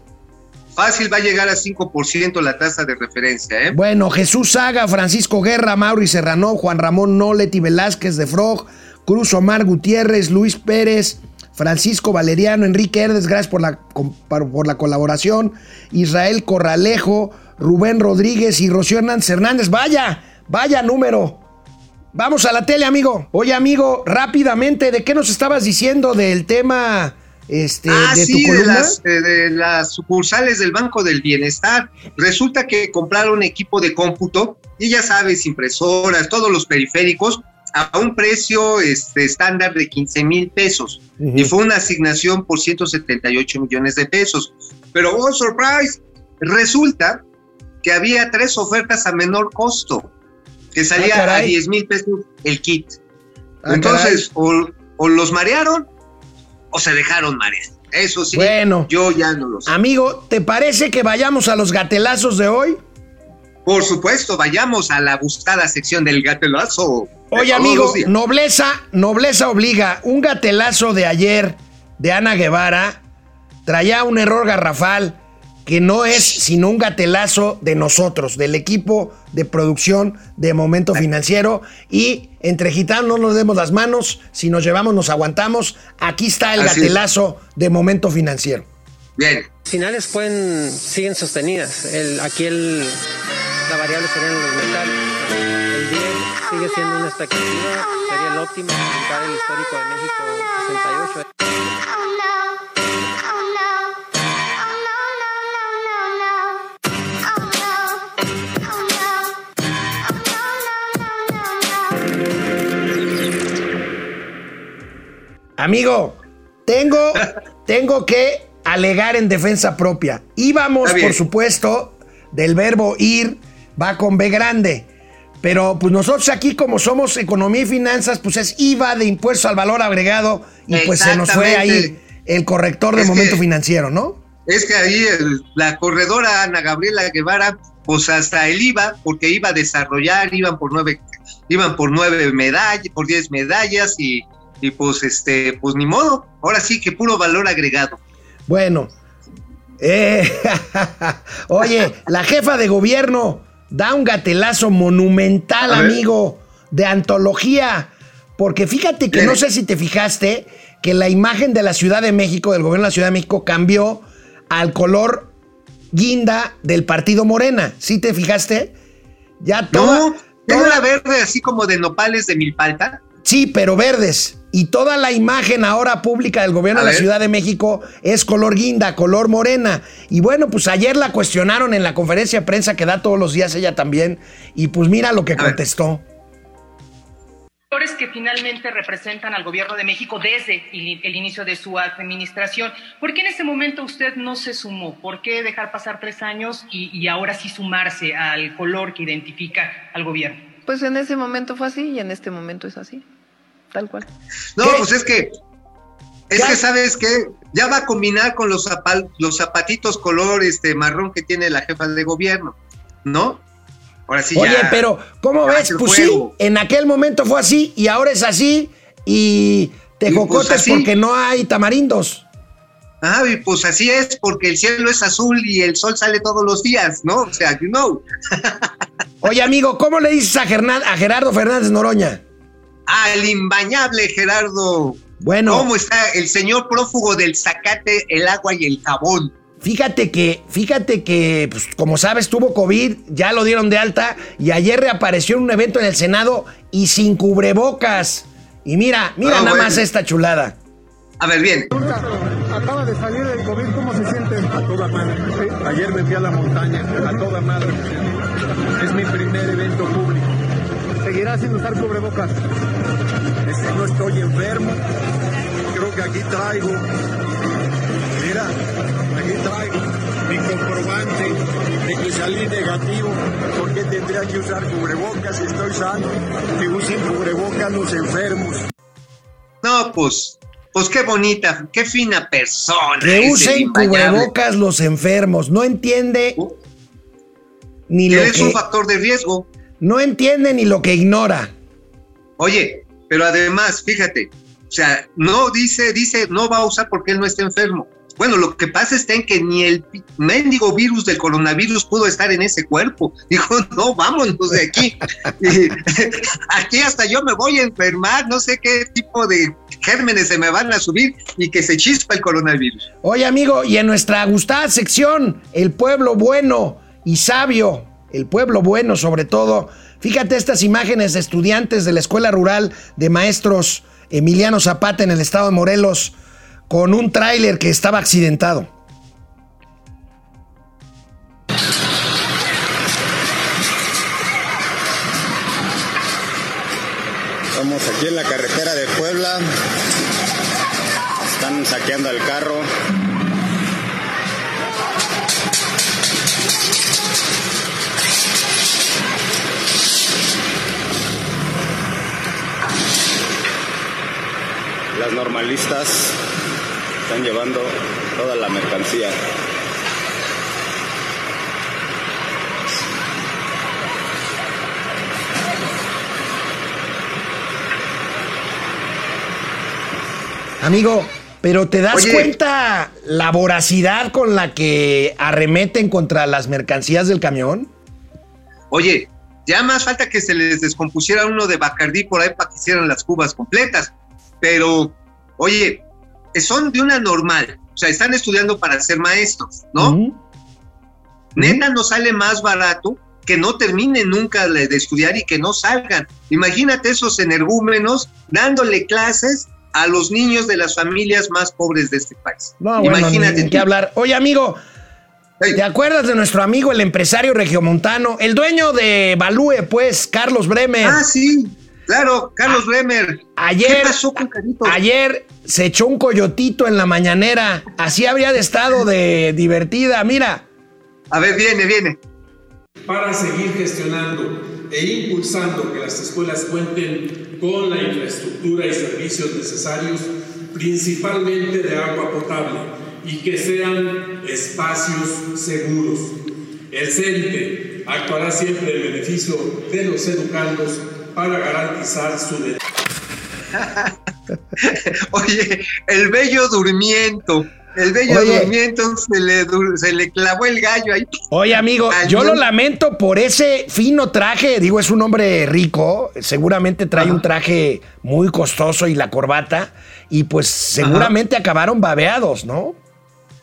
Fácil va a llegar a 5% la tasa de referencia, ¿eh? Bueno, Jesús Saga, Francisco Guerra, Mauri Serrano, Juan Ramón Noleti Velázquez de Frog, Cruz Omar Gutiérrez, Luis Pérez, Francisco Valeriano, Enrique Herdes, gracias por la, por la colaboración, Israel Corralejo, Rubén Rodríguez y Rocío Hernández Hernández. Vaya, vaya número. Vamos a la tele, amigo. Oye, amigo, rápidamente, ¿de qué nos estabas diciendo del tema este, ah, de sí, tu de columna? las, eh, de las sucursales del Banco del Bienestar. Resulta que compraron equipo de cómputo y ya sabes, impresoras, todos los periféricos a un precio este, estándar de 15 mil pesos. Y fue una asignación por 178 millones de pesos. Pero, oh, surprise, resulta que había tres ofertas a menor costo, que salía a caray. 10 mil pesos el kit. Ah, Entonces, o, o los marearon o se dejaron marear. Eso sí, Bueno. yo ya no lo sé. Amigo, ¿te parece que vayamos a los gatelazos de hoy? Por supuesto, vayamos a la buscada sección del gatelazo. de Oye, amigo, nobleza, nobleza obliga. Un gatelazo de ayer de Ana Guevara traía un error garrafal que no es sino un gatelazo de nosotros, del equipo de producción de Momento Financiero. Y entre gitanos no nos demos las manos, si nos llevamos nos aguantamos. Aquí está el Así es. gatelazo de Momento Financiero. Bien. finales pueden siguen sostenidas. El, aquí el, la variable serían los metales. El 10 sigue siendo una expectativa, sería el óptimo buscar el histórico de México 68. Oh no. Oh no. Oh no, no, no, no, no. Oh no. Oh no. Oh no, no, no, no, no. Amigo, tengo, tengo que alegar en defensa propia. Íbamos, por supuesto, del verbo ir, va con B grande. Pero pues nosotros aquí, como somos economía y finanzas, pues es IVA de impuestos al valor agregado y pues se nos fue ahí el corrector de Es momento que- financiero, ¿no? Es que ahí el- la corredora Ana Gabriela Guevara, pues hasta el IVA, porque iba a desarrollar, iban por nueve, iban por nueve medallas, por diez medallas y, y pues este, pues ni modo. Ahora sí que puro valor agregado. Bueno. eh, oye, la jefa de gobierno da un gatelazo monumental, amigo, de antología. Porque fíjate que no sé si te fijaste que la imagen de la Ciudad de México, del gobierno de la Ciudad de México, cambió al color guinda del partido Morena. ¿Sí te fijaste? Ya toda, No, ¿no toda- era verde así como de nopales de milpalta? Sí, pero verdes. Y toda la imagen ahora pública del gobierno A de la. Ciudad de México es color guinda, color morena. Y bueno, pues ayer la cuestionaron en la conferencia de prensa que da todos los días ella también. Y pues mira lo que contestó. Que finalmente representan al gobierno de México desde el, el inicio de su administración. ¿Por qué en ese momento usted no se sumó? ¿Por qué dejar pasar tres años y, y ahora sí sumarse al color que identifica al gobierno? Pues en ese momento fue así y en este momento es así. Tal cual. No, ¿Qué? pues es que, es que sabes que ya va a combinar con los, zapal- los zapatitos color este marrón que tiene la jefa de gobierno, ¿no? Ahora sí Oye, ya. pero ¿cómo ves? Pues sí, en aquel momento fue así y ahora es así. Y te pues jocotes porque no hay tamarindos. Ah, y pues así es, porque el cielo es azul y el sol sale todos los días, ¿no? O sea, you know. Oye, amigo, ¿cómo le dices a, a Gerardo Fernández Noroña? Al imbañable Gerardo. Bueno. ¿Cómo está el señor prófugo del zacate, el agua y el jabón? Fíjate que, fíjate que, pues, como sabes, tuvo COVID, ya lo dieron de alta y ayer reapareció en un evento en el Senado y sin cubrebocas. Y mira, mira Ah, nada bueno. más esta chulada. A ver, bien. Acaba de salir del COVID, ¿cómo se siente? A toda madre. Ayer me fui a la montaña, a toda madre. Es mi primer evento público. ¿Seguirá sin usar cubrebocas? Es que no estoy enfermo. Creo que aquí traigo. Mira, aquí traigo mi comprobante de que salí negativo. ¿Por qué tendría que usar cubrebocas si estoy sano? Que usen cubrebocas los enfermos. No, pues, pues qué bonita, qué fina persona. Que usen cubrebocas los enfermos. No entiende ni Que lo es un factor de riesgo. No entiende ni lo que ignora. Oye, pero además, fíjate, o sea, no dice, dice, no va a usar porque él no está enfermo. Bueno, lo que pasa está en que ni el mendigo virus del coronavirus pudo estar en ese cuerpo. Dijo, no, vámonos de aquí. Aquí hasta yo me voy a enfermar, no sé qué tipo de gérmenes se me van a subir y que se chispa el coronavirus. Oye, amigo, y en nuestra gustada sección, el pueblo bueno y sabio, el pueblo bueno sobre todo, fíjate estas imágenes de estudiantes de la Escuela Rural de Maestros Emiliano Zapata en el estado de Morelos con un tráiler que estaba accidentado. Estamos aquí en la carretera de Puebla. Están saqueando el carro. Las normalistas están llevando toda la mercancía. Amigo, pero ¿te das Oye. cuenta la voracidad con la que arremeten contra las mercancías del camión? Oye, ya más falta que se les descompusiera uno de Bacardí por ahí para que hicieran las cubas completas. Pero, oye, son de una normal. O sea, están estudiando para ser maestros, ¿no? Neta nos sale más barato que no terminen nunca de estudiar y que no salgan. Imagínate esos energúmenos dándole clases a los niños de las familias más pobres de este país. No, bueno, Imagínate tú. qué hablar. Oye, amigo, ¿te acuerdas de nuestro amigo, el empresario regiomontano, el dueño de Balúe, pues, Carlos Bremer? Ah, sí, claro, Carlos Bremer. Ayer, ¿Qué pasó con Carito? ayer se echó un coyotito en la mañanera. Así habría de estado de divertida. Mira, A ver, viene, viene. para seguir gestionando e impulsando que las escuelas cuenten con la infraestructura y servicios necesarios, principalmente de agua potable, y que sean espacios seguros. El CENTE actuará siempre en beneficio de los educandos para garantizar su derecho. Oye, el bello durmiento. El bello Oye. durmiento se le, se le clavó el gallo ahí. Oye, amigo, Cañón. yo lo lamento por ese fino traje. Digo, es un hombre rico. Seguramente trae un traje muy costoso y la corbata. Y pues seguramente acabaron babeados, ¿no?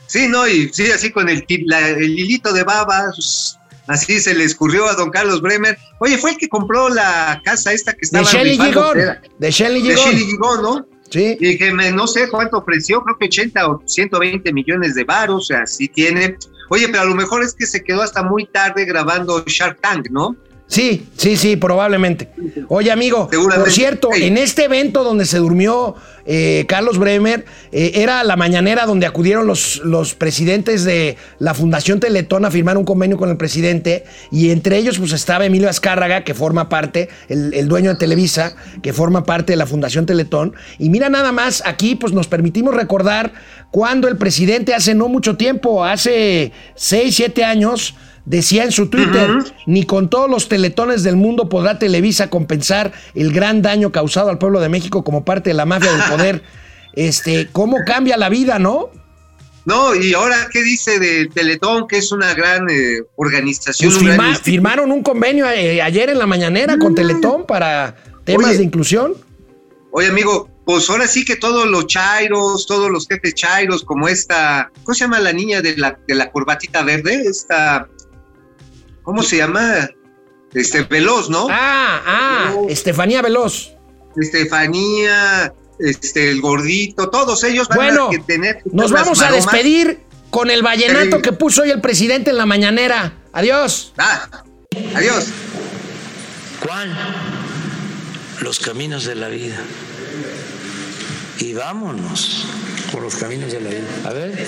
Sí, no, y sí, así con el, la- el hilito de babas, así se le escurrió a don Carlos Bremer. Oye, fue el que compró la casa esta que De estaba Shelly rifando, Gigón. De Shelly De Gigón. Shelly Gigón, ¿no? Sí. Y que me- no sé cuánto ofreció, creo que 80 o 120 millones de varos, o sea, sí tiene. Oye, pero a lo mejor es que se quedó hasta muy tarde grabando Shark Tank, ¿no? Sí, sí, sí, probablemente. Oye, amigo, por cierto, en este evento donde se durmió eh, Carlos Bremer, eh, era la mañanera donde acudieron los, los presidentes de la Fundación Teletón a firmar un convenio con el presidente, y entre ellos pues estaba Emilio Azcárraga, que forma parte, el, el dueño de Televisa, que forma parte de la Fundación Teletón. Y mira nada más, aquí pues nos permitimos recordar cuando el presidente hace no mucho tiempo, hace 6, 7 años, Decía en su Twitter, ni con todos los teletones del mundo podrá Televisa compensar el gran daño causado al pueblo de México como parte de la mafia del poder. Este, ¿cómo cambia la vida, no? No, y ahora, ¿qué dice de Teletón, que es una gran eh, organización? Pues un firma- firmaron un convenio eh, ayer en la mañanera con Teletón para temas Oye. de inclusión. Oye, amigo, pues ahora sí que todos los chairos, todos los jefes chairos, como esta, ¿cómo se llama la niña de la, de la corbatita verde? Esta, ¿cómo se llama? Este, Veloz, ¿no? Ah, ah, Estefanía Veloz. Estefanía, este, el gordito, todos ellos van Bueno, a tener. Nos vamos a despedir con el vallenato Sí. que puso hoy el presidente en la mañanera. Adiós. Ah, adiós. ¿Cuál? Los caminos de la vida. Y vámonos por los caminos de la vida. A ver.